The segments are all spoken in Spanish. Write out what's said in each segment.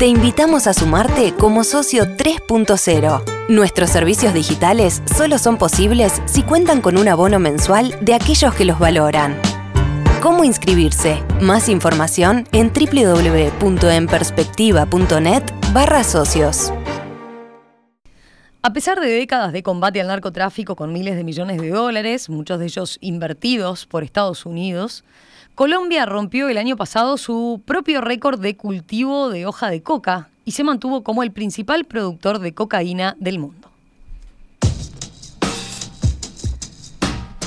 Te invitamos a sumarte como socio 3.0. Nuestros servicios digitales solo son posibles si cuentan con un abono mensual de aquellos que los valoran. ¿Cómo inscribirse? Más información en www.enperspectiva.net barra socios. A pesar de décadas de combate al narcotráfico con miles de millones de dólares, muchos de ellos invertidos por Estados Unidos, Colombia rompió el año pasado su propio récord de cultivo de hoja de coca y se mantuvo como el principal productor de cocaína del mundo.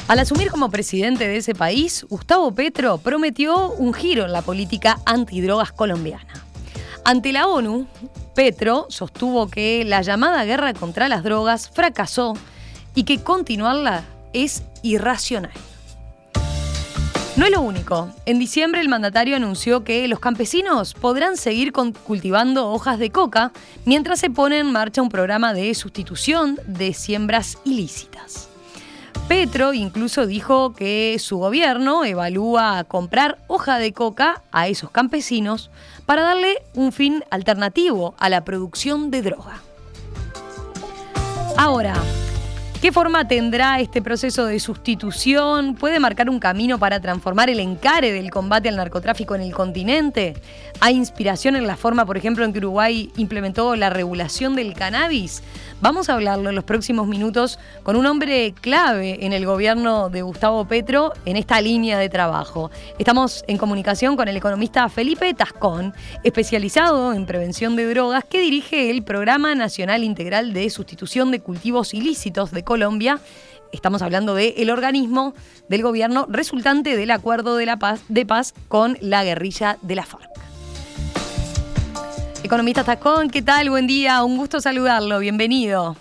Al asumir como presidente de ese país, Gustavo Petro prometió un giro en la política antidrogas colombiana. Ante la ONU, Petro sostuvo que la llamada guerra contra las drogas fracasó y que continuarla es irracional. No es lo único. En diciembre el mandatario anunció que los campesinos podrán seguir cultivando hojas de coca mientras se pone en marcha un programa de sustitución de siembras ilícitas. Petro incluso dijo que su gobierno evalúa comprar hoja de coca a esos campesinos para darle un fin alternativo a la producción de droga. Ahora, ¿Qué forma tendrá este proceso de sustitución? ¿Puede marcar un camino para transformar el encare del combate al narcotráfico en el continente? ¿Hay inspiración en la forma, por ejemplo, en que Uruguay implementó la regulación del cannabis? Vamos a hablarlo en los próximos minutos con un hombre clave en el gobierno de Gustavo Petro en esta línea de trabajo. Estamos en comunicación con el economista Felipe Tascón, especializado en prevención de drogas, que dirige el Programa Nacional Integral de Sustitución de Cultivos Ilícitos de Colombia. Estamos hablando del organismo del gobierno resultante del acuerdo de, la paz, de paz con la guerrilla de la FARC. Economista Tacón, ¿qué tal? Buen día, un gusto saludarlo, bienvenido.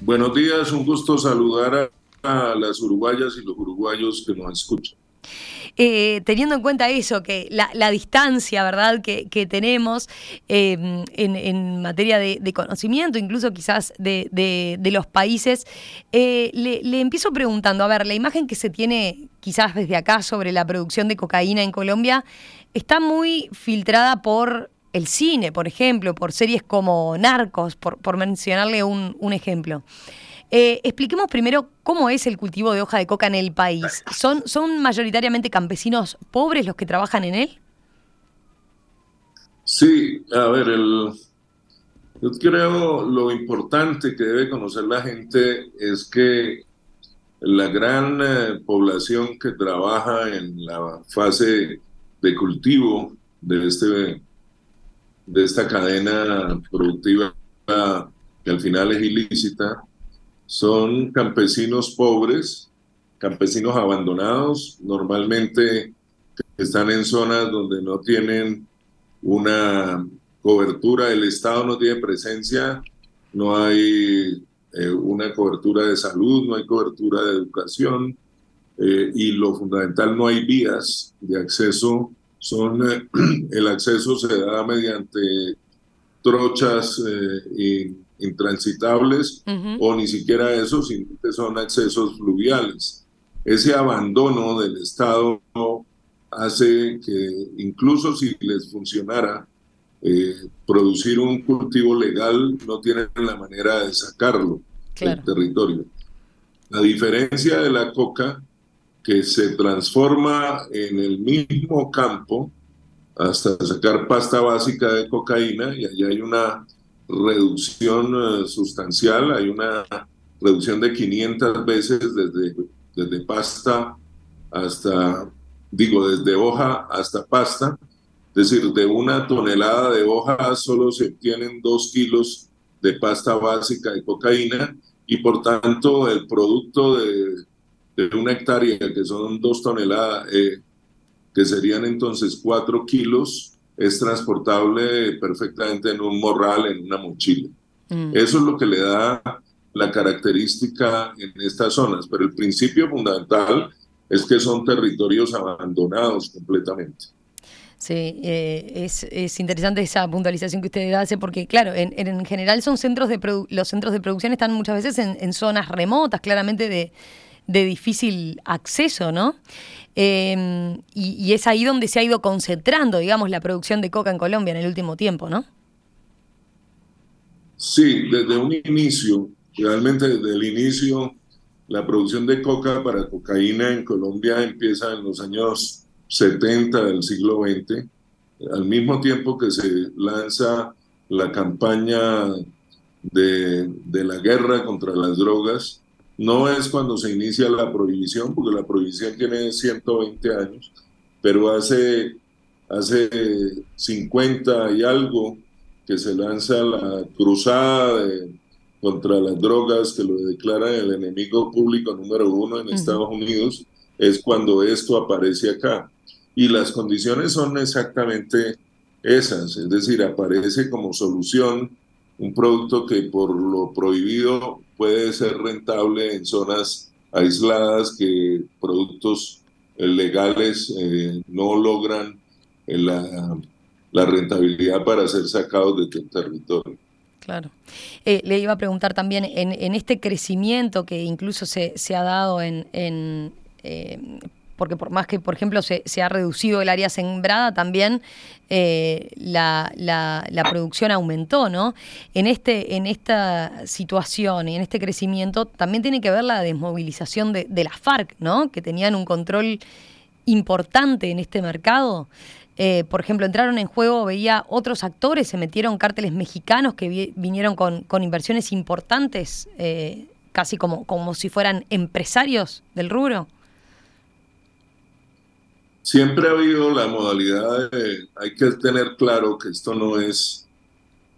Buenos días, un gusto saludar a, las uruguayas y los uruguayos que nos escuchan. Eh, teniendo en cuenta eso, que la, distancia, ¿verdad?, que, tenemos em, en, materia de, conocimiento, incluso quizás de, los países, eh, le, empiezo preguntando, a ver, la imagen que se tiene quizás desde acá sobre la producción de cocaína en Colombia está muy filtrada por el cine, por ejemplo, por series como Narcos, por, mencionarle un, ejemplo. Eh, expliquemos primero cómo es el cultivo de hoja de coca en el país. ¿Son, ¿Son mayoritariamente campesinos pobres los que trabajan en él? Sí, a ver, el, yo creo lo importante que debe conocer la gente es que la gran eh, población que trabaja en la fase de cultivo de este de esta cadena productiva que al final es ilícita son campesinos pobres, campesinos abandonados, normalmente están en zonas donde no tienen una cobertura, el Estado no tiene presencia, no hay eh, una cobertura de salud, no hay cobertura de educación eh, y lo fundamental, no hay vías de acceso son eh, el acceso se da mediante trochas eh, intransitables o ni siquiera eso, sino que son accesos fluviales. Ese abandono del Estado hace que incluso si les funcionara eh, producir un cultivo legal, no tienen la manera de sacarlo del territorio. La diferencia de la coca que se transforma en el mismo campo hasta sacar pasta básica de cocaína y allí hay una reducción eh, sustancial, hay una reducción de 500 veces desde, desde pasta hasta, digo, desde hoja hasta pasta. Es decir, de una tonelada de hoja solo se obtienen dos kilos de pasta básica de cocaína y por tanto el producto de de una hectárea, que son dos toneladas, eh, que serían entonces cuatro kilos, es transportable perfectamente en un morral, en una mochila. Mm. Eso es lo que le da la característica en estas zonas, pero el principio fundamental es que son territorios abandonados completamente. Sí, eh, es, interesante esa puntualización que usted hace porque, claro, en, en general son centros de los centros de producción están muchas veces en zonas remotas, claramente de, de difícil acceso, ¿no? Em, y, es ahí donde se ha ido concentrando, digamos, la producción de coca en Colombia en el último tiempo, ¿no? Sí, desde un inicio, realmente desde el inicio, la producción de coca para cocaína en Colombia empieza en los años 70 del siglo XX, al mismo tiempo que se lanza la campaña de, de la guerra contra las drogas. No es cuando se inicia la prohibición, porque la prohibición tiene 120 años, pero hace, hace 50 y algo que se lanza la cruzada contra las drogas, que lo declara el enemigo público número uno en Estados Unidos, es cuando esto aparece acá. Y las condiciones son exactamente esas, es decir, aparece como solución un producto que por lo prohibido puede ser rentable en zonas aisladas que productos eh, legales eh, no logran eh, la, rentabilidad para ser sacados de tu territorio. Claro. le iba a preguntar también, en, en este crecimiento que incluso se, se ha dado en porque por más que, por ejemplo, se, ha reducido el área sembrada, también eh, la, producción aumentó, ¿no? En, este, en esta situación y en este crecimiento también tiene que ver la desmovilización de, las FARC, ¿no? Que tenían un control importante en este mercado. Eh, por ejemplo, entraron en juego, veía otros actores, se metieron cárteles mexicanos que vinieron con, inversiones importantes, eh, casi como, como si fueran empresarios del rubro. Siempre ha habido la modalidad de, hay que tener claro que esto no es,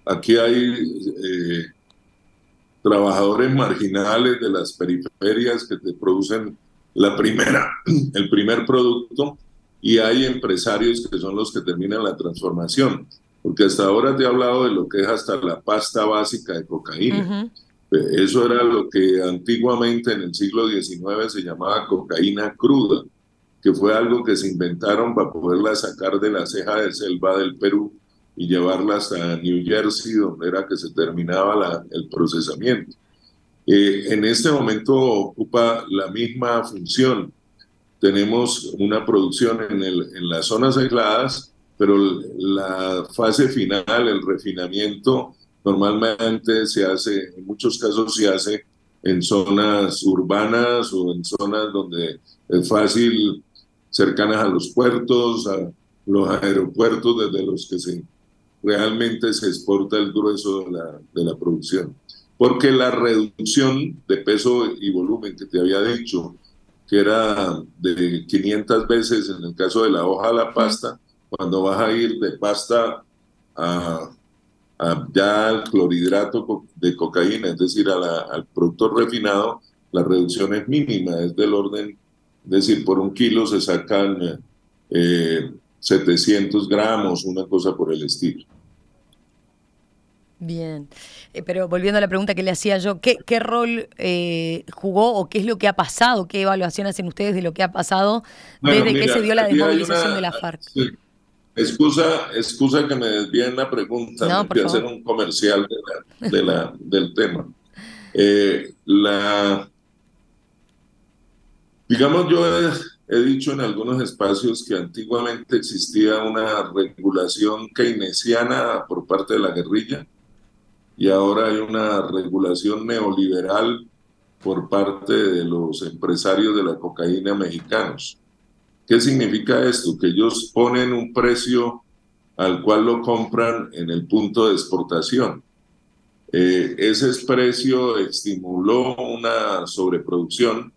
aquí hay eh, trabajadores marginales de las periferias que te producen la primera, el primer producto y hay empresarios que son los que terminan la transformación, porque hasta ahora te he hablado de lo que es hasta la pasta básica de cocaína. Eso era lo que antiguamente en el siglo XIX se llamaba cocaína cruda que fue algo que se inventaron para poderla sacar de la ceja de selva del Perú y llevarla hasta New Jersey, donde era que se terminaba el procesamiento. Eh, en este momento ocupa la misma función. Tenemos una producción en, en las zonas aisladas, pero la fase final, el refinamiento, normalmente se hace, en muchos casos se hace en zonas urbanas o en zonas donde es fácil cercanas a los puertos, a los aeropuertos desde los que se, realmente se exporta el grueso de la, de la producción. Porque la reducción de peso y volumen que te había dicho, que era de 500 veces en el caso de la hoja a la pasta, cuando vas a ir de pasta a, ya al clorhidrato de cocaína, es decir, al producto refinado, la reducción es mínima, es del orden es decir, por un kilo se sacan 700 eh, gramos, una cosa por el estilo. Bien, eh, pero volviendo a la pregunta que le hacía yo, ¿qué, qué rol eh, jugó o qué es lo que ha pasado? ¿Qué evaluación hacen ustedes de lo que ha pasado desde que se dio la desmovilización de la FARC? Excusa, excusa que me desvíen la pregunta, no, voy a hacer un comercial de la, del tema. la, Digamos, yo he, dicho en algunos espacios que antiguamente existía una regulación keynesiana por parte de la guerrilla y ahora hay una regulación neoliberal por parte de los empresarios de la cocaína mexicanos. ¿Qué significa esto? Que ellos ponen un precio al cual lo compran en el punto de exportación. Eh, ese precio estimuló una sobreproducción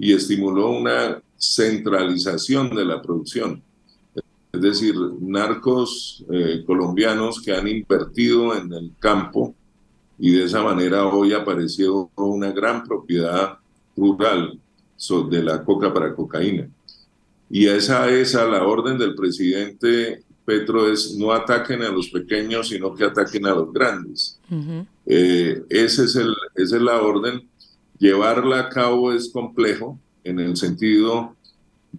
y estimuló una centralización de la producción. Es decir, narcos eh, colombianos que han invertido en el campo y de esa manera hoy apareció una gran propiedad rural de la coca para cocaína. Y esa es a la orden del presidente Petro es no ataquen a los pequeños, sino que ataquen a los grandes. Eh, ese es el, esa es la orden Llevarla a cabo es complejo en el sentido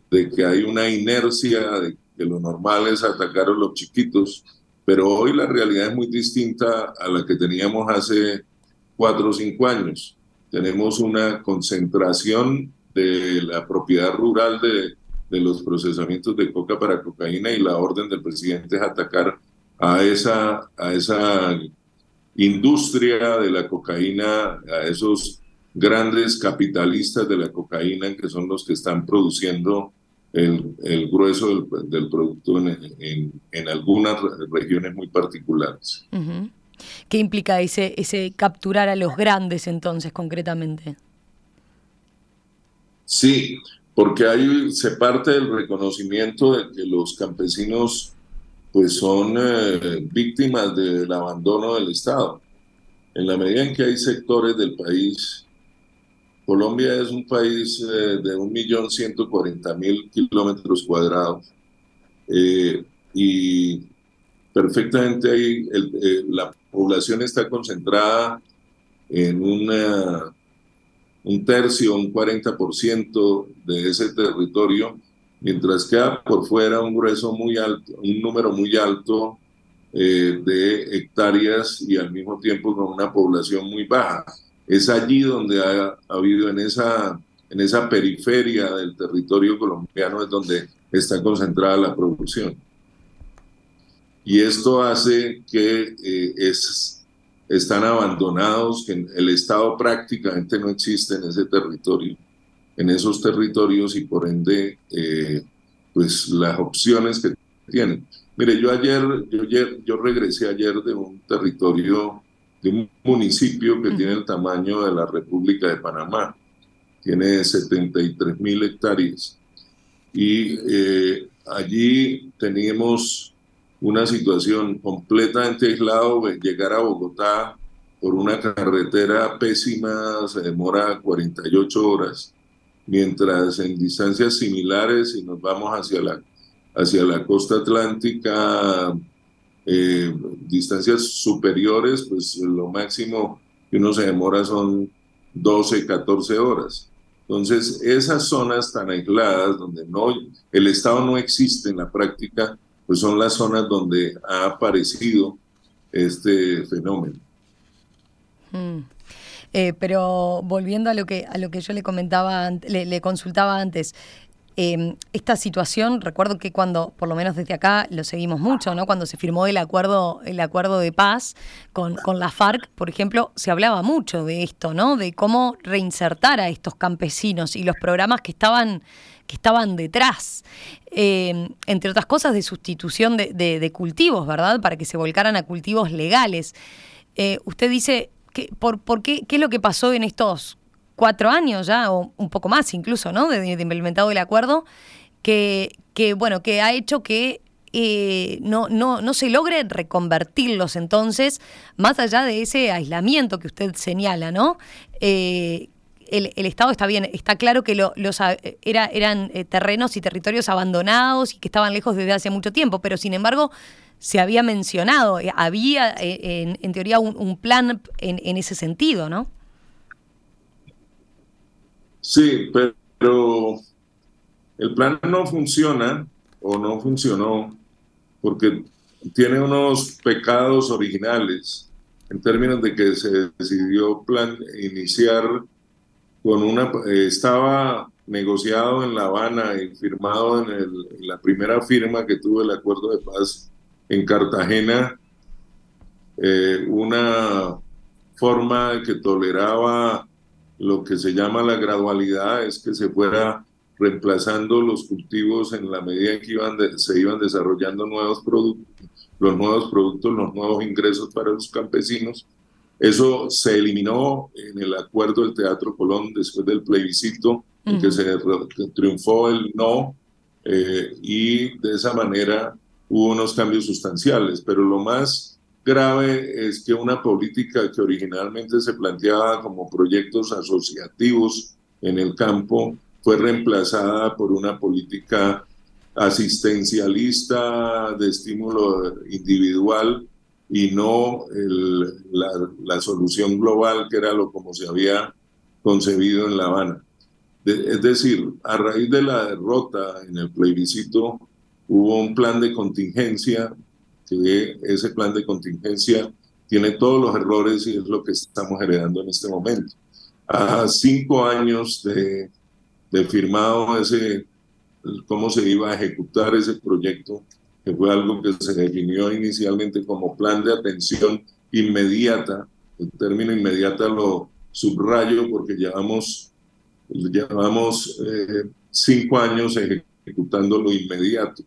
de que hay una inercia de que lo normal es atacar a los chiquitos, pero hoy la realidad es muy distinta a la que teníamos hace cuatro o cinco años. Tenemos una concentración de la propiedad rural de, de los procesamientos de coca para cocaína y la orden del presidente es atacar a esa, a esa industria de la cocaína, a esos grandes capitalistas de la cocaína que son los que están produciendo el, el grueso del, del producto en, en, en, algunas regiones muy particulares. ¿Qué implica ese, ese capturar a los grandes entonces concretamente? Sí, porque ahí se parte del reconocimiento de que los campesinos pues son eh, víctimas del abandono del Estado. En la medida en que hay sectores del país, Colombia es un país eh, de 1.140.000 kilómetros cuadrados eh, y perfectamente ahí la población está concentrada en una, un tercio, un 40% de ese territorio mientras queda por fuera un grueso muy alto, un número muy alto eh, de hectáreas y al mismo tiempo con una población muy baja. Es allí donde ha, habido en esa, en esa periferia del territorio colombiano es donde está concentrada la producción. Y esto hace que eh, es, están abandonados, que el Estado prácticamente no existe en ese territorio en esos territorios y por ende, eh, pues las opciones que tienen. Mire, yo ayer, yo ayer, yo regresé ayer de un territorio, de un municipio que tiene el tamaño de la República de Panamá, tiene 73 mil hectáreas. Y eh, allí teníamos una situación completamente aislado, llegar a Bogotá por una carretera pésima se demora 48 horas mientras en distancias similares, si nos vamos hacia la, hacia la costa atlántica, eh, distancias superiores, pues lo máximo que uno se demora son 12, 14 horas. Entonces, esas zonas tan aisladas, donde no, el Estado no existe en la práctica, pues son las zonas donde ha aparecido este fenómeno. Mm. Eh, pero volviendo a lo que a lo que yo le comentaba, le, consultaba antes, em, esta situación, recuerdo que cuando, por lo menos desde acá, lo seguimos mucho, ¿no? Cuando se firmó el acuerdo, el acuerdo de paz con, con la FARC, por ejemplo, se hablaba mucho de esto, ¿no? De cómo reinsertar a estos campesinos y los programas que estaban que estaban detrás, em, entre otras cosas de sustitución de, cultivos, ¿verdad? Para que se volcaran a cultivos legales. Eh, usted dice, ¿Qué, por, por qué, qué es lo que pasó en estos cuatro años ya, o un poco más incluso, ¿no? De, implementado el acuerdo, que, que, bueno, que ha hecho que eh, no, no, no se logre reconvertirlos entonces, más allá de ese aislamiento que usted señala, ¿no? Eh, el, el, Estado está bien, está claro que los era, eran eh, terrenos y territorios abandonados y que estaban lejos desde hace mucho tiempo, pero sin embargo se había mencionado, eh, había eh, en, teoría un, plan en, ese sentido, ¿no? Sí, pero el plan no funciona o no funcionó porque tiene unos pecados originales en términos de que se decidió plan iniciar con una eh, estaba negociado en La Habana y firmado en, la primera firma que tuvo el acuerdo de paz en Cartagena eh, una forma que toleraba lo que se llama la gradualidad, es que se fuera reemplazando los cultivos en la medida en que iban se iban desarrollando nuevos productos, los nuevos productos, los nuevos ingresos para los campesinos. Eso se eliminó en el acuerdo del Teatro Colón después del plebiscito, en que se triunfó el no, eh, y de esa manera hubo unos cambios sustanciales, pero lo más grave es que una política que originalmente se planteaba como proyectos asociativos en el campo fue reemplazada por una política asistencialista de estímulo individual y no la, solución global que era lo como se había concebido en La Habana. es decir, a raíz de la derrota en el plebiscito hubo un plan de contingencia, que ese plan de contingencia tiene todos los errores y es lo que estamos heredando en este momento. A cinco años de, de firmado ese, cómo se iba a ejecutar ese proyecto, que fue algo que se definió inicialmente como plan de atención inmediata. El término inmediata lo subrayo porque llevamos, llevamos eh, cinco años ejecutando lo inmediato.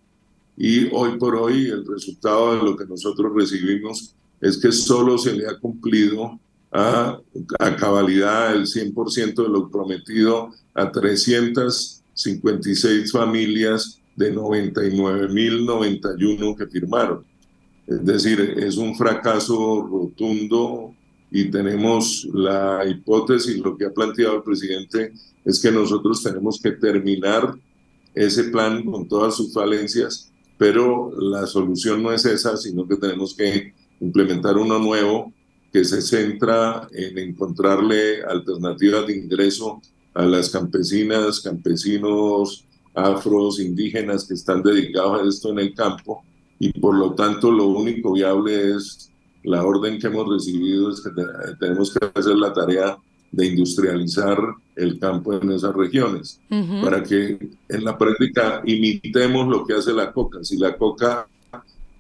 Y hoy por hoy el resultado de lo que nosotros recibimos es que solo se le ha cumplido a, a cabalidad el 100% de lo prometido a 356 familias de 99.091 que firmaron. Es decir, es un fracaso rotundo y tenemos la hipótesis, lo que ha planteado el presidente es que nosotros tenemos que terminar ese plan con todas sus falencias, pero la solución no es esa, sino que tenemos que implementar uno nuevo que se centra en encontrarle alternativas de ingreso a las campesinas, campesinos, afros, indígenas que están dedicados a esto en el campo y por lo tanto lo único viable es la orden que hemos recibido es que tenemos que hacer la tarea de industrializar el campo en esas regiones para que en la práctica imitemos lo que hace la coca. Si la coca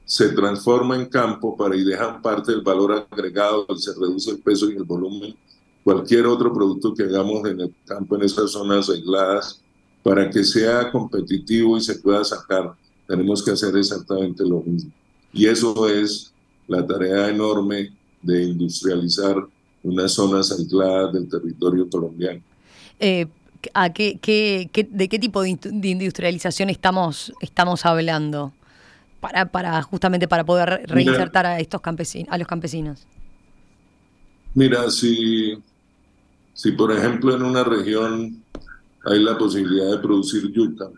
se transforma en campo para y dejan parte del valor agregado, se reduce el peso y el volumen, cualquier otro producto que hagamos en el campo en esas zonas aisladas para que sea competitivo y se pueda sacar, tenemos que hacer exactamente lo mismo. Y eso es la tarea enorme de industrializar unas zonas aisladas del territorio colombiano. Eh, ¿a qué, ¿De qué tipo de, industrialización estamos, estamos hablando? Para, para, justamente para poder reinsertar a estos campesinos, a los campesinos. Mira, si, si por ejemplo en una región hay la posibilidad de producir yuca.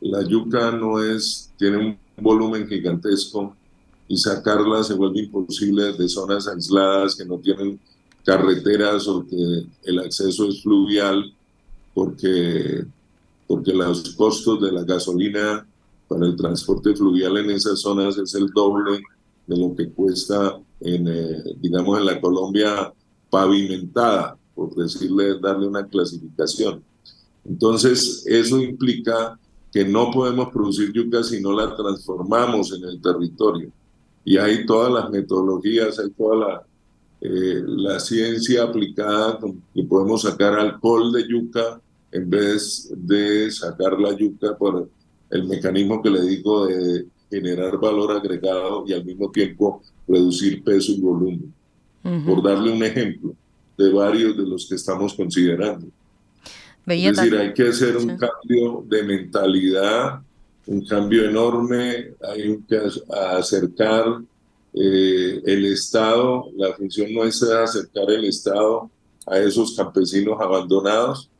La yuca no es, tiene un volumen gigantesco y sacarla se vuelve imposible de zonas aisladas que no tienen carreteras o que el acceso es fluvial porque, porque los costos de la gasolina para el transporte fluvial en esas zonas es el doble de lo que cuesta en, eh, digamos, en la Colombia pavimentada por decirle, darle una clasificación. Entonces, eso implica que no podemos producir yuca si no la transformamos en el territorio. Y hay todas las metodologías, hay toda la, eh, la ciencia aplicada, que podemos sacar alcohol de yuca en vez de sacar la yuca por el mecanismo que le digo de generar valor agregado y al mismo tiempo reducir peso y volumen. Por darle un ejemplo de varios de los que estamos considerando. es decir, hay que hacer un cambio de mentalidad, un cambio enorme, hay que acercar eh, el Estado, la función nuestra es acercar el Estado a esos campesinos abandonados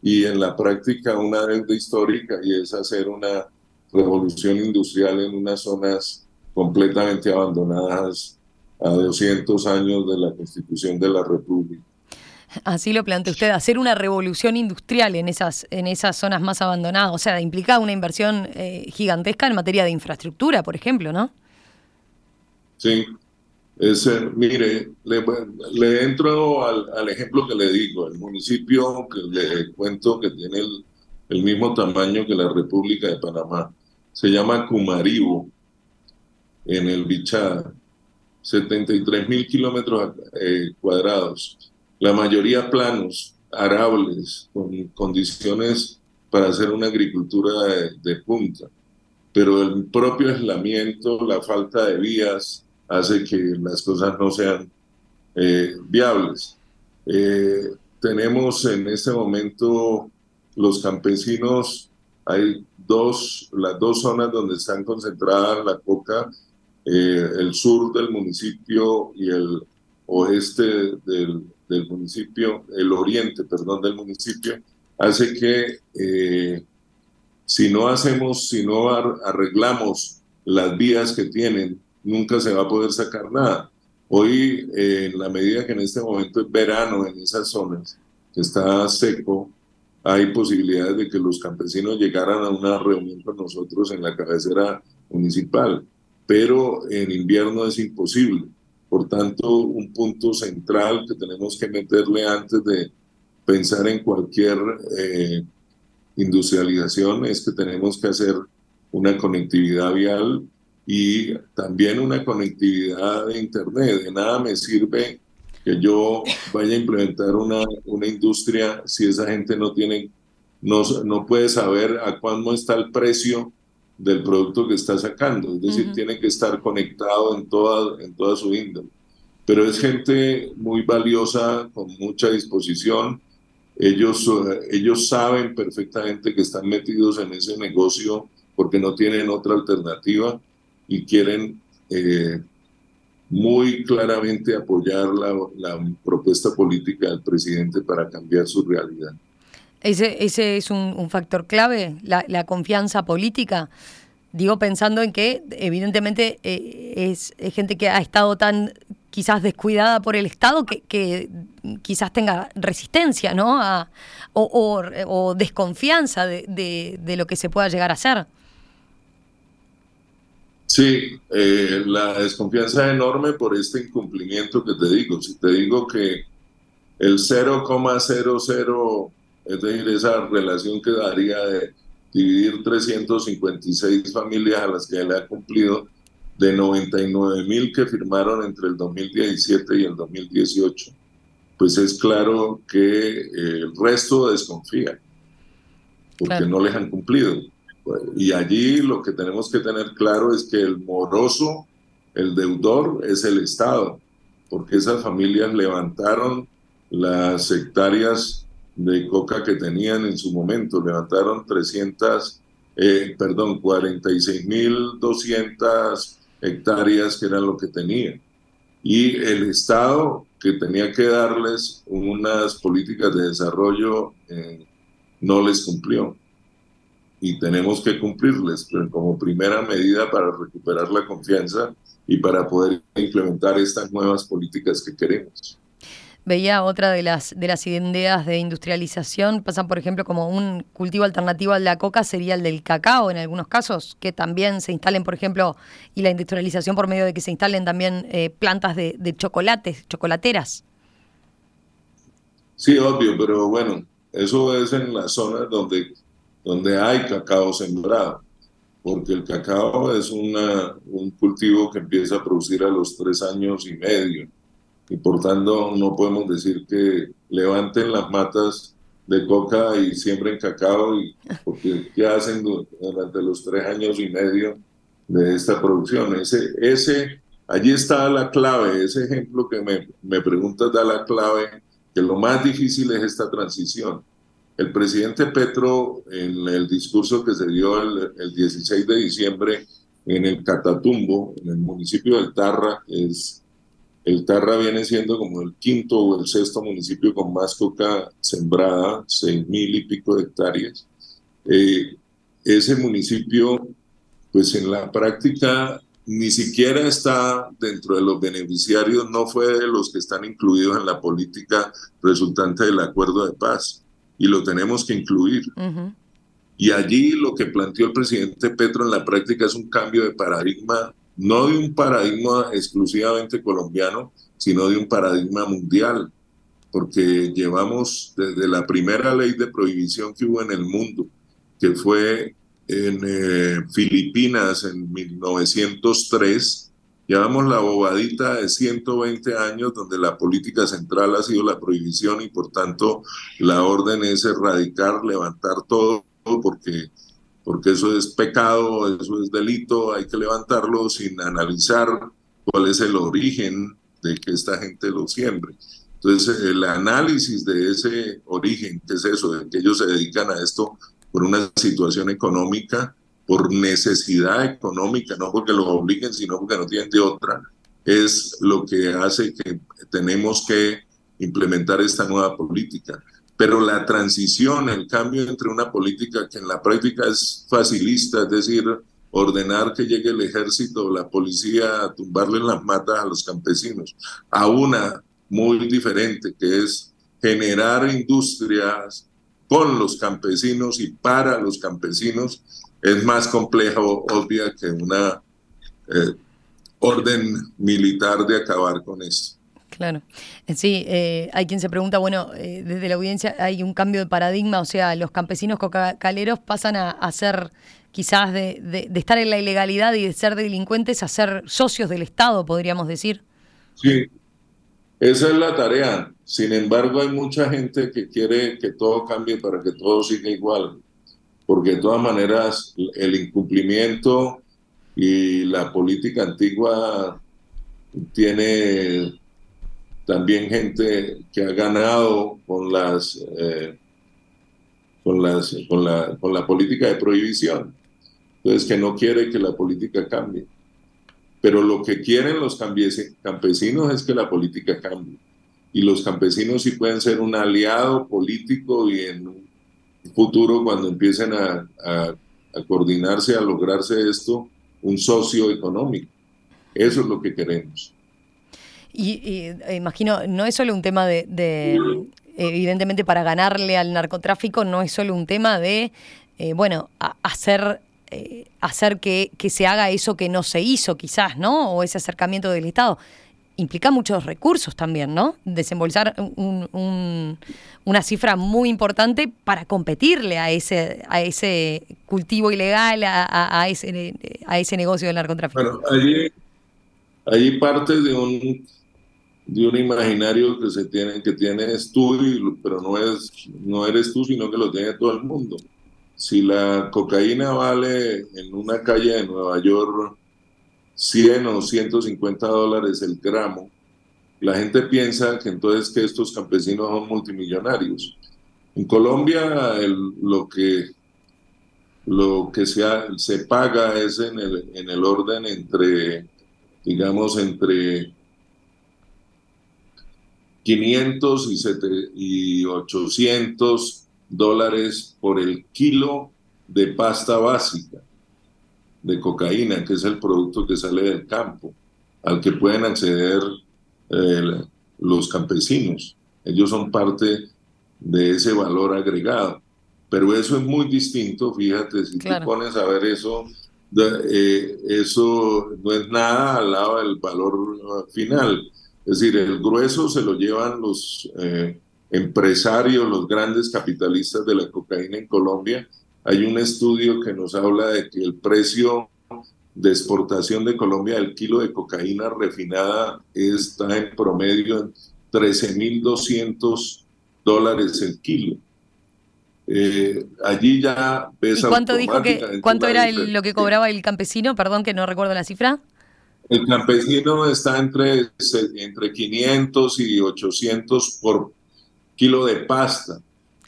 y en la práctica una deuda histórica y es hacer una revolución industrial en unas zonas completamente abandonadas a 200 años de la constitución de la República. Así lo plantea usted, hacer una revolución industrial en esas, en esas zonas más abandonadas, o sea, implica una inversión eh, gigantesca en materia de infraestructura, por ejemplo, ¿no? Sí, mire, le, entro al, ejemplo que le digo, el municipio que le cuento que tiene el, el mismo tamaño que la República de Panamá, se llama Cumaribo, en el Bichada. 73 mil kilómetros eh, cuadrados, la mayoría planos, arables, con condiciones para hacer una agricultura de, punta. Pero el propio aislamiento, la falta de vías, hace que las cosas no sean eh, viables. Eh, tenemos en este momento los campesinos, hay dos, las dos zonas donde están concentradas la coca eh, el sur del municipio y el oeste del, del, municipio, el oriente, perdón, del municipio, hace que eh, si no hacemos, si no arreglamos las vías que tienen, nunca se va a poder sacar nada. Hoy, eh, en la medida que en este momento es verano en esas zonas, está seco, hay posibilidades de que los campesinos llegaran a una reunión con nosotros en la cabecera municipal pero en invierno es imposible. Por tanto, un punto central que tenemos que meterle antes de pensar en cualquier eh, industrialización es que tenemos que hacer una conectividad vial y también una conectividad de Internet. De nada me sirve que yo vaya a implementar una, una industria si esa gente no tiene, no, no puede saber a cuándo está el precio del producto que está sacando. Es decir, tiene que estar conectado en toda, en toda su índole. Pero es gente muy valiosa, con mucha disposición. Ellos, ellos saben perfectamente que están metidos en ese negocio porque no tienen otra alternativa y quieren eh, muy claramente apoyar la, la, propuesta política del presidente para cambiar su realidad. Ese, ese es un, factor clave, la, confianza política. Digo, pensando en que evidentemente eh, es, gente que ha estado tan quizás descuidada por el Estado que, quizás tenga resistencia, ¿no? A, o, desconfianza de, de, de lo que se pueda llegar a hacer. Sí, eh, la desconfianza es enorme por este incumplimiento que te digo. Si te digo que el 0,00, es decir, esa relación que daría de dividir 356 familias a las que le ha cumplido, de 99 mil que firmaron entre el 2017 y el 2018, pues es claro que eh, el resto desconfía, porque no les han cumplido. Y allí lo que tenemos que tener claro es que el moroso, el deudor, es el Estado, porque esas familias levantaron las hectáreas de coca que tenían en su momento, levantaron 300, eh, perdón, 46.200 hectáreas que eran lo que tenían. Y el Estado que tenía que darles unas políticas de desarrollo eh, no les cumplió y tenemos que cumplirles como primera medida para recuperar la confianza y para poder implementar estas nuevas políticas que queremos. Veía otra de las, de las ideas de industrialización, pasan por ejemplo como un cultivo alternativo al de la coca sería el del cacao en algunos casos, que también se instalen, por ejemplo, y la industrialización por medio de que se instalen también eh, plantas de, de chocolates, chocolateras. Sí, obvio, pero bueno, eso es en las zonas donde donde hay cacao sembrado, porque el cacao es una, un cultivo que empieza a producir a los tres años y medio, y por tanto no podemos decir que levanten las matas de coca y siembren cacao, y, porque ¿qué hacen durante los tres años y medio de esta producción? Ese, ese, allí está la clave, ese ejemplo que me, me preguntas da la clave, que lo más difícil es esta transición el presidente Petro, en el discurso que se dio el, 16 de diciembre en el Catatumbo, en el municipio del Tarra, es, el Tarra viene siendo como el quinto o el sexto municipio con más coca sembrada, seis mil y pico de hectáreas. Eh, ese municipio, pues en la práctica ni siquiera está dentro de los beneficiarios, no fue de los que están incluidos en la política resultante del acuerdo de paz y lo tenemos que incluir. Y allí lo que planteó el presidente Petro en la práctica es un cambio de paradigma, no de un paradigma exclusivamente colombiano, sino de un paradigma mundial, porque llevamos desde la primera ley de prohibición que hubo en el mundo, que fue en eh, Filipinas en 1903, Llevamos la bobadita de 120 años donde la política central ha sido la prohibición y por tanto la orden es erradicar, levantar todo porque, porque eso es pecado, eso es delito, hay que levantarlo sin analizar cuál es el origen de que esta gente lo siembre. Entonces el análisis de ese origen, que es eso, de que ellos se dedican a esto por una situación económica, por necesidad económica, no porque los obliguen, sino porque no tienen de otra, es lo que hace que tenemos que implementar esta nueva política. Pero la transición, el cambio entre una política que en la práctica es facilista, es decir, ordenar que llegue el ejército o la policía a tumbarle las matas a los campesinos, a una muy diferente, que es generar industrias con los campesinos y para los campesinos es más complejo, obvia, que una eh, orden militar de acabar con esto. Claro. Sí, eh, hay quien se pregunta, bueno, eh, desde la audiencia hay un cambio de paradigma, o sea, los campesinos cocaleros pasan a, ser quizás de, de, estar en la ilegalidad y de ser delincuentes a ser socios del Estado, podríamos decir. Sí, esa es la tarea. Sin embargo, hay mucha gente que quiere que todo cambie para que todo siga igual, porque de todas maneras el incumplimiento y la política antigua tiene también gente que ha ganado con las, eh, con, las con, la, con la política de prohibición. Entonces, que no quiere que la política cambie. Pero lo que quieren los campesinos es que la política cambie. Y los campesinos sí pueden ser un aliado político y en un futuro, cuando empiecen a, a, a coordinarse, a lograrse esto, un socio económico. Eso es lo que queremos. Y, eh, imagino, no es solo un tema de, evidentemente para ganarle al narcotráfico, no es solo un tema de, eh, bueno, hacer, eh, hacer que, que, se haga eso que no se hizo quizás, ¿no? O ese acercamiento del Estado. Implica muchos recursos también, ¿no? Desembolsar una cifra muy importante para competirle a ese, a ese cultivo ilegal, a, ese, a ese negocio del narcotráfico. Bueno, allí parte de un de un imaginario que se tiene, que tienes tú, pero no, es, no eres tú, sino que lo tiene todo el mundo. Si la cocaína vale en una calle de Nueva York 100 o 150 dólares el gramo, la gente piensa que entonces que estos campesinos son multimillonarios. En Colombia lo que, lo que se, se paga es en el, en el orden entre, digamos, entre 500 y, 800 dólares por el kilo de pasta básica de cocaína, que es el producto que sale del campo, al que pueden acceder eh, los campesinos. Ellos son parte de ese valor agregado. Pero eso es muy distinto, fíjate, si tú pones a ver eso, eh, eso no es nada al lado del valor final. Es decir, el grueso se lo llevan los eh, empresarios, los grandes capitalistas de la cocaína en Colombia. Hay un estudio que nos habla de que el precio de exportación de Colombia del kilo de cocaína refinada está en promedio en 13.200 dólares el kilo. Eh, allí ya ves ¿Y cuánto dijo que cuánto era lo que cobraba el campesino? Perdón que no recuerdo la cifra. El campesino está entre, entre 500 y 800 por kilo de pasta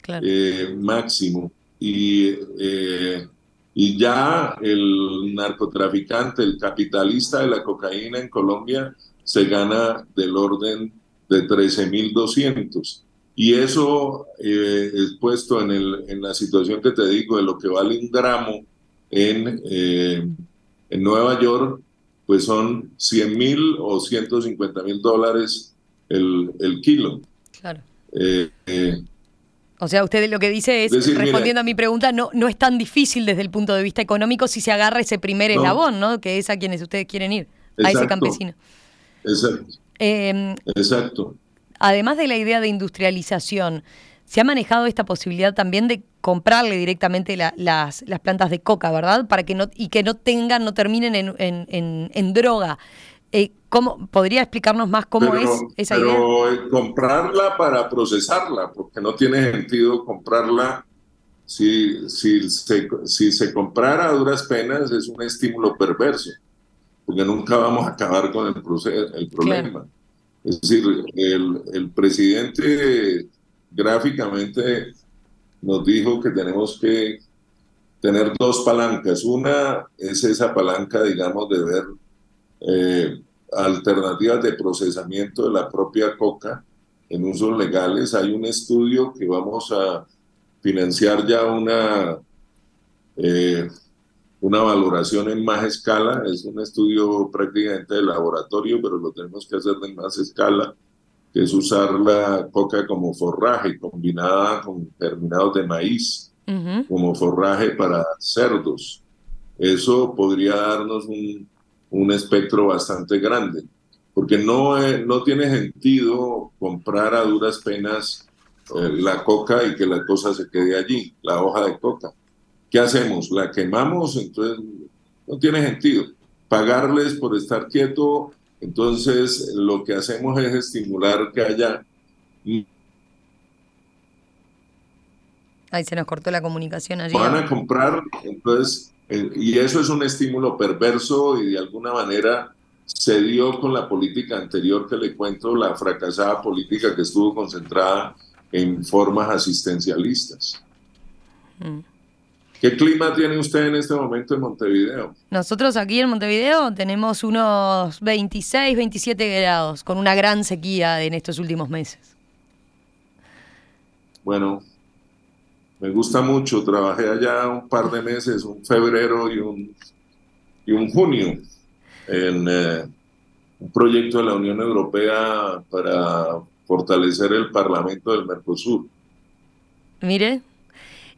eh, máximo. Y, eh, y ya el narcotraficante, el capitalista de la cocaína en Colombia se gana del orden de 13.200. Y eso eh, es puesto en, el, en la situación que te digo de lo que vale un gramo en, en Nueva York pues son 100 mil o 150 mil dólares el, el, kilo. Claro. Eh, eh, o sea, usted lo que dice es, respondiendo a mi pregunta, no, no es tan difícil desde el punto de vista económico si se agarra ese primer eslabón, ¿no? Que es a quienes ustedes quieren ir, a ese campesino. Exacto. Em, exacto. Además de la idea de industrialización, se ha manejado esta posibilidad también de comprarle directamente las, las, plantas de coca, ¿verdad? Para que no, y que no tengan, no terminen en, en, en, droga. Eh, ¿cómo, ¿Podría explicarnos más cómo es esa idea? Pero comprarla para procesarla, porque no tiene sentido comprarla si, si, se, si se comprara a duras penas es un estímulo perverso, porque nunca vamos a acabar con el, el problema. Es decir, el, el presidente gráficamente nos dijo que tenemos que tener dos palancas. Una es esa palanca, digamos, de ver eh, alternativas de procesamiento de la propia coca en usos legales. Hay un estudio que vamos a financiar ya una, eh, una valoración en más escala. Es un estudio prácticamente de laboratorio, pero lo tenemos que hacer en más escala que es usar la coca como forraje combinada con terminados de maíz como forraje para cerdos. Eso podría darnos un, un espectro bastante grande, porque no, eh, no tiene sentido comprar a duras penas eh, la coca y que la cosa se quede allí, la hoja de coca. ¿qué hacemos? ¿La quemamos? Entonces no tiene sentido. Pagarles por estar quieto, entonces lo que hacemos es estimular que haya... Ahí se nos cortó la comunicación allí. Van a comprar, entonces, eh, y eso es un estímulo perverso y de alguna manera se dio con la política anterior que le cuento, la fracasada política que estuvo concentrada en formas asistencialistas. Mm. ¿Qué clima tiene usted en este momento en Montevideo? Nosotros aquí en Montevideo tenemos unos 26, 27 grados, con una gran sequía en estos últimos meses. Bueno, me gusta mucho. Trabajé allá un par de meses, un febrero y un, y un junio en eh, un proyecto de la Unión Europea para fortalecer el Parlamento del Mercosur. Mire,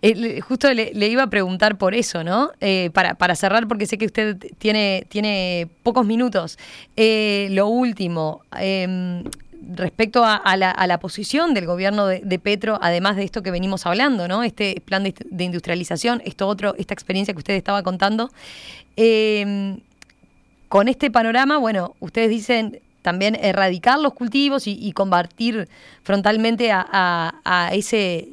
eh, justo le, iba a preguntar por eso, ¿no? Eh, para, para, cerrar, porque sé que usted tiene, tiene pocos minutos. lo último, em, respecto a, la, posición del gobierno de, Petro, además de esto que venimos hablando, ¿no? Este plan de, industrialización, esto otro, esta experiencia que usted estaba contando. Eh, con este panorama, bueno, ustedes dicen también erradicar los cultivos y, combatir frontalmente a, ese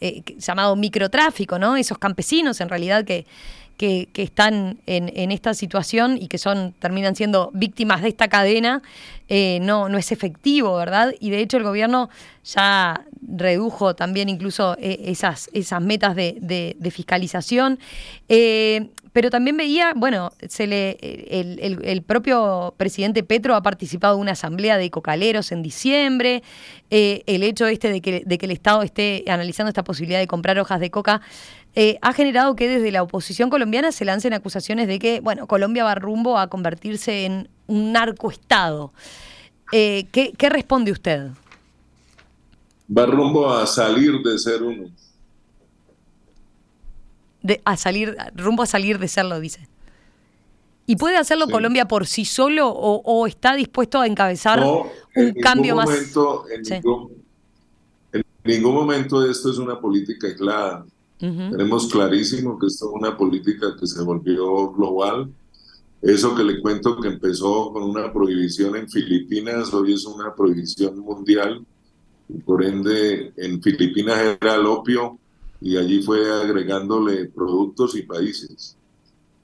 eh, llamado microtráfico, ¿no? Esos campesinos en realidad que, que, están en, esta situación y que son terminan siendo víctimas de esta cadena, eh, no, no es efectivo, ¿verdad? Y de hecho el gobierno ya redujo también incluso eh, esas, esas metas de, fiscalización pero también veía, bueno, el, propio presidente Petro ha participado en una asamblea de cocaleros en diciembre, eh, el hecho este de que, de que el Estado esté analizando esta posibilidad de comprar hojas de coca eh, ha generado que desde la oposición colombiana se lancen acusaciones de que, bueno, Colombia va rumbo a convertirse en un narcoestado. Eh, ¿qué, ¿Qué responde usted? Va rumbo a salir de ser uno a salir, rumbo a salir de serlo, dice. ¿Y puede hacerlo Colombia por sí solo o, está dispuesto a encabezar un cambio más? en, ningún, momento esto es una política aislada. Tenemos clarísimo que esto es una política que se volvió global. Eso que le cuento que empezó con una prohibición en Filipinas, hoy es una prohibición mundial. Por ende, en Filipinas era el opio, y allí fue agregándole productos y países.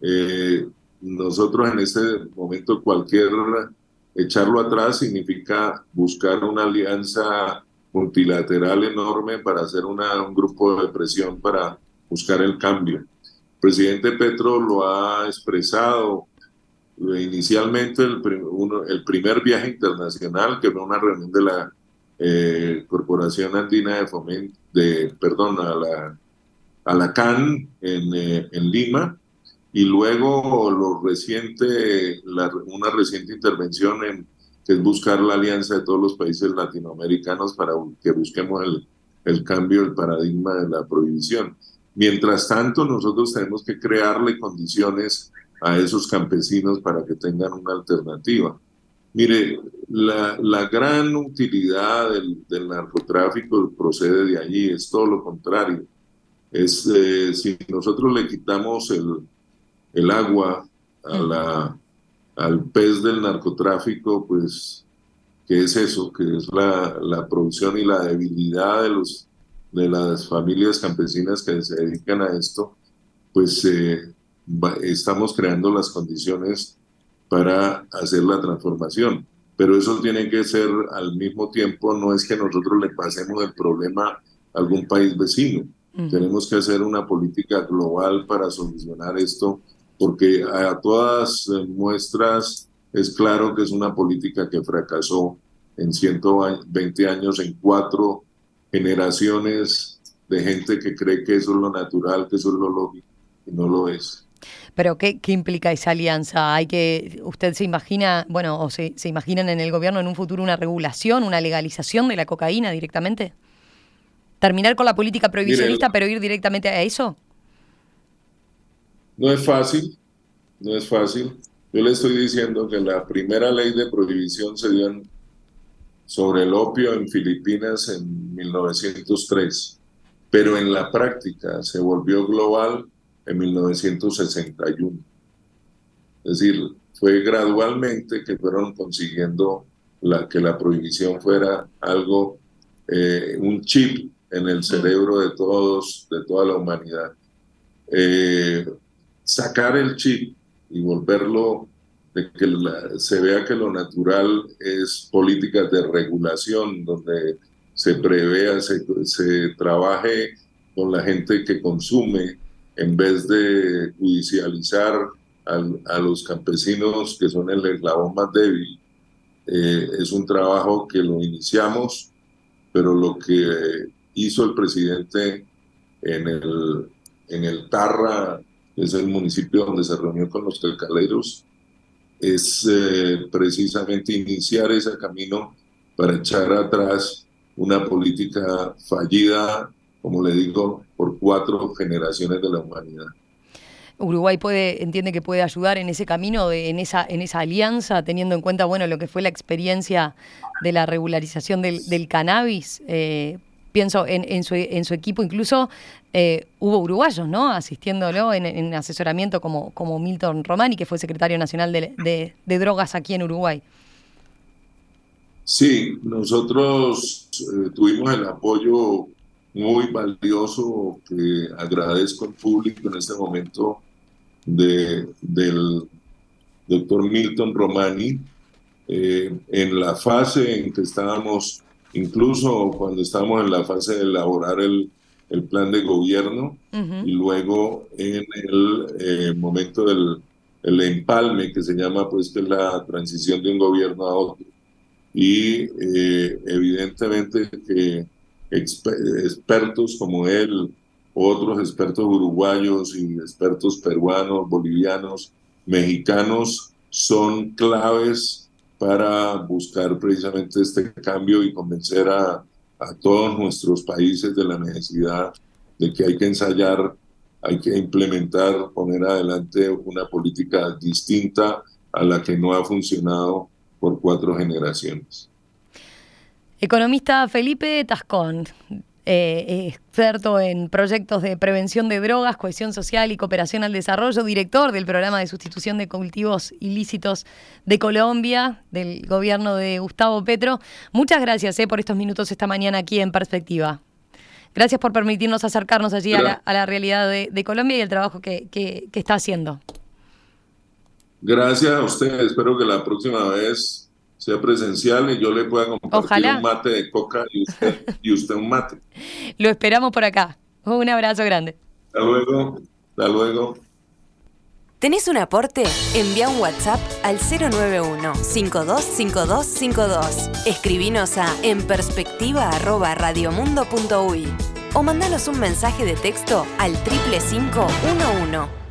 Eh, nosotros en este momento cualquier echarlo atrás significa buscar una alianza multilateral enorme para hacer una, un grupo de presión para buscar el cambio. El presidente Petro lo ha expresado inicialmente el, el primer viaje internacional, que fue una reunión de la eh, Corporación Andina de Fomento, de, perdón, a la, a la CAN en, eh, en Lima, y luego lo reciente, una reciente intervención en que es buscar la alianza de todos los países latinoamericanos para que busquemos el, el cambio del paradigma de la prohibición. Mientras tanto, nosotros tenemos que crearle condiciones a esos campesinos para que tengan una alternativa. Mire, la, la gran utilidad del, del, narcotráfico procede de allí, es todo lo contrario. Es, eh, si nosotros le quitamos el, el agua a la, al pez del narcotráfico, pues, ¿qué es eso? Que es la, la producción y la debilidad de, los, de las familias campesinas que se dedican a esto, pues eh, estamos creando las condiciones para hacer la transformación. Pero eso tiene que ser al mismo tiempo, no es que nosotros le pasemos el problema a algún país vecino. Tenemos que hacer una política global para solucionar esto, porque a todas muestras es claro que es una política que fracasó en 120 años, en cuatro generaciones de gente que cree que eso es lo natural, que eso es lo lógico, y no lo es. Pero ¿qué, ¿qué, implica esa alianza? Hay que, ¿Usted se imagina, bueno, o se, se imaginan en el gobierno en un futuro una regulación, una legalización de la cocaína directamente? ¿Terminar con la política prohibicionista pero ir directamente a eso? No es fácil, no es fácil. Yo le estoy diciendo que la primera ley de prohibición se dio sobre el opio en Filipinas en 1903, pero en la práctica se volvió global en 1961. Es decir, fue gradualmente que fueron consiguiendo la, que la prohibición fuera algo, eh, un chip en el cerebro de todos, de toda la humanidad. Eh, sacar el chip y volverlo de que se vea que lo natural es políticas de regulación, donde se prevea, se, se trabaje con la gente que consume, en vez de judicializar a los campesinos que son el eslabón más débil. Eh, es un trabajo que lo iniciamos, pero lo que hizo el presidente en el, en el Tarra, que es el municipio donde se reunió con los calcaleros, es eh, precisamente iniciar ese camino para echar atrás una política fallida, como le digo, por cuatro generaciones de la humanidad. Uruguay puede, entiende que puede ayudar en ese camino, en, esa, en esa alianza, teniendo en cuenta bueno lo que fue la experiencia de la regularización del, cannabis. Eh, pienso en, su, equipo, incluso eh, hubo uruguayos, ¿no? Asistiéndolo en, asesoramiento como, como Milton Romani, que fue secretario nacional de, drogas aquí en Uruguay. Sí, nosotros eh, tuvimos el apoyo muy valioso que agradezco al público en este momento de, del doctor Milton Romani eh, en la fase en que estábamos, incluso cuando estábamos en la fase de elaborar el, el plan de gobierno y luego en el eh, momento del el empalme que se llama pues que es la transición de un gobierno a otro. Y eh, evidentemente que expertos como él otros expertos uruguayos y expertos peruanos, bolivianos, mexicanos son claves para buscar precisamente este cambio y convencer a, todos nuestros países de la necesidad de que hay que ensayar, hay que implementar, poner adelante una política distinta a la que no ha funcionado por cuatro generaciones. Economista Felipe Tascón, eh, experto en proyectos de prevención de drogas, cohesión social y cooperación al desarrollo, director del programa de sustitución de cultivos ilícitos de Colombia, del gobierno de Gustavo Petro. Muchas gracias eh, por estos minutos esta mañana aquí en Perspectiva. Gracias por permitirnos acercarnos allí a la, realidad de, Colombia y el trabajo que, que está haciendo. Gracias a usted. Espero que la próxima vez sea presencial y yo le pueda compartir un mate de coca y usted, un mate. Lo esperamos por acá. Un abrazo grande. Hasta luego. Hasta luego. ¿Tenés un aporte? Envía un WhatsApp al 091-525252. Escribinos a enperspectiva.radiomundo.uy o mandanos un mensaje de texto al 35511.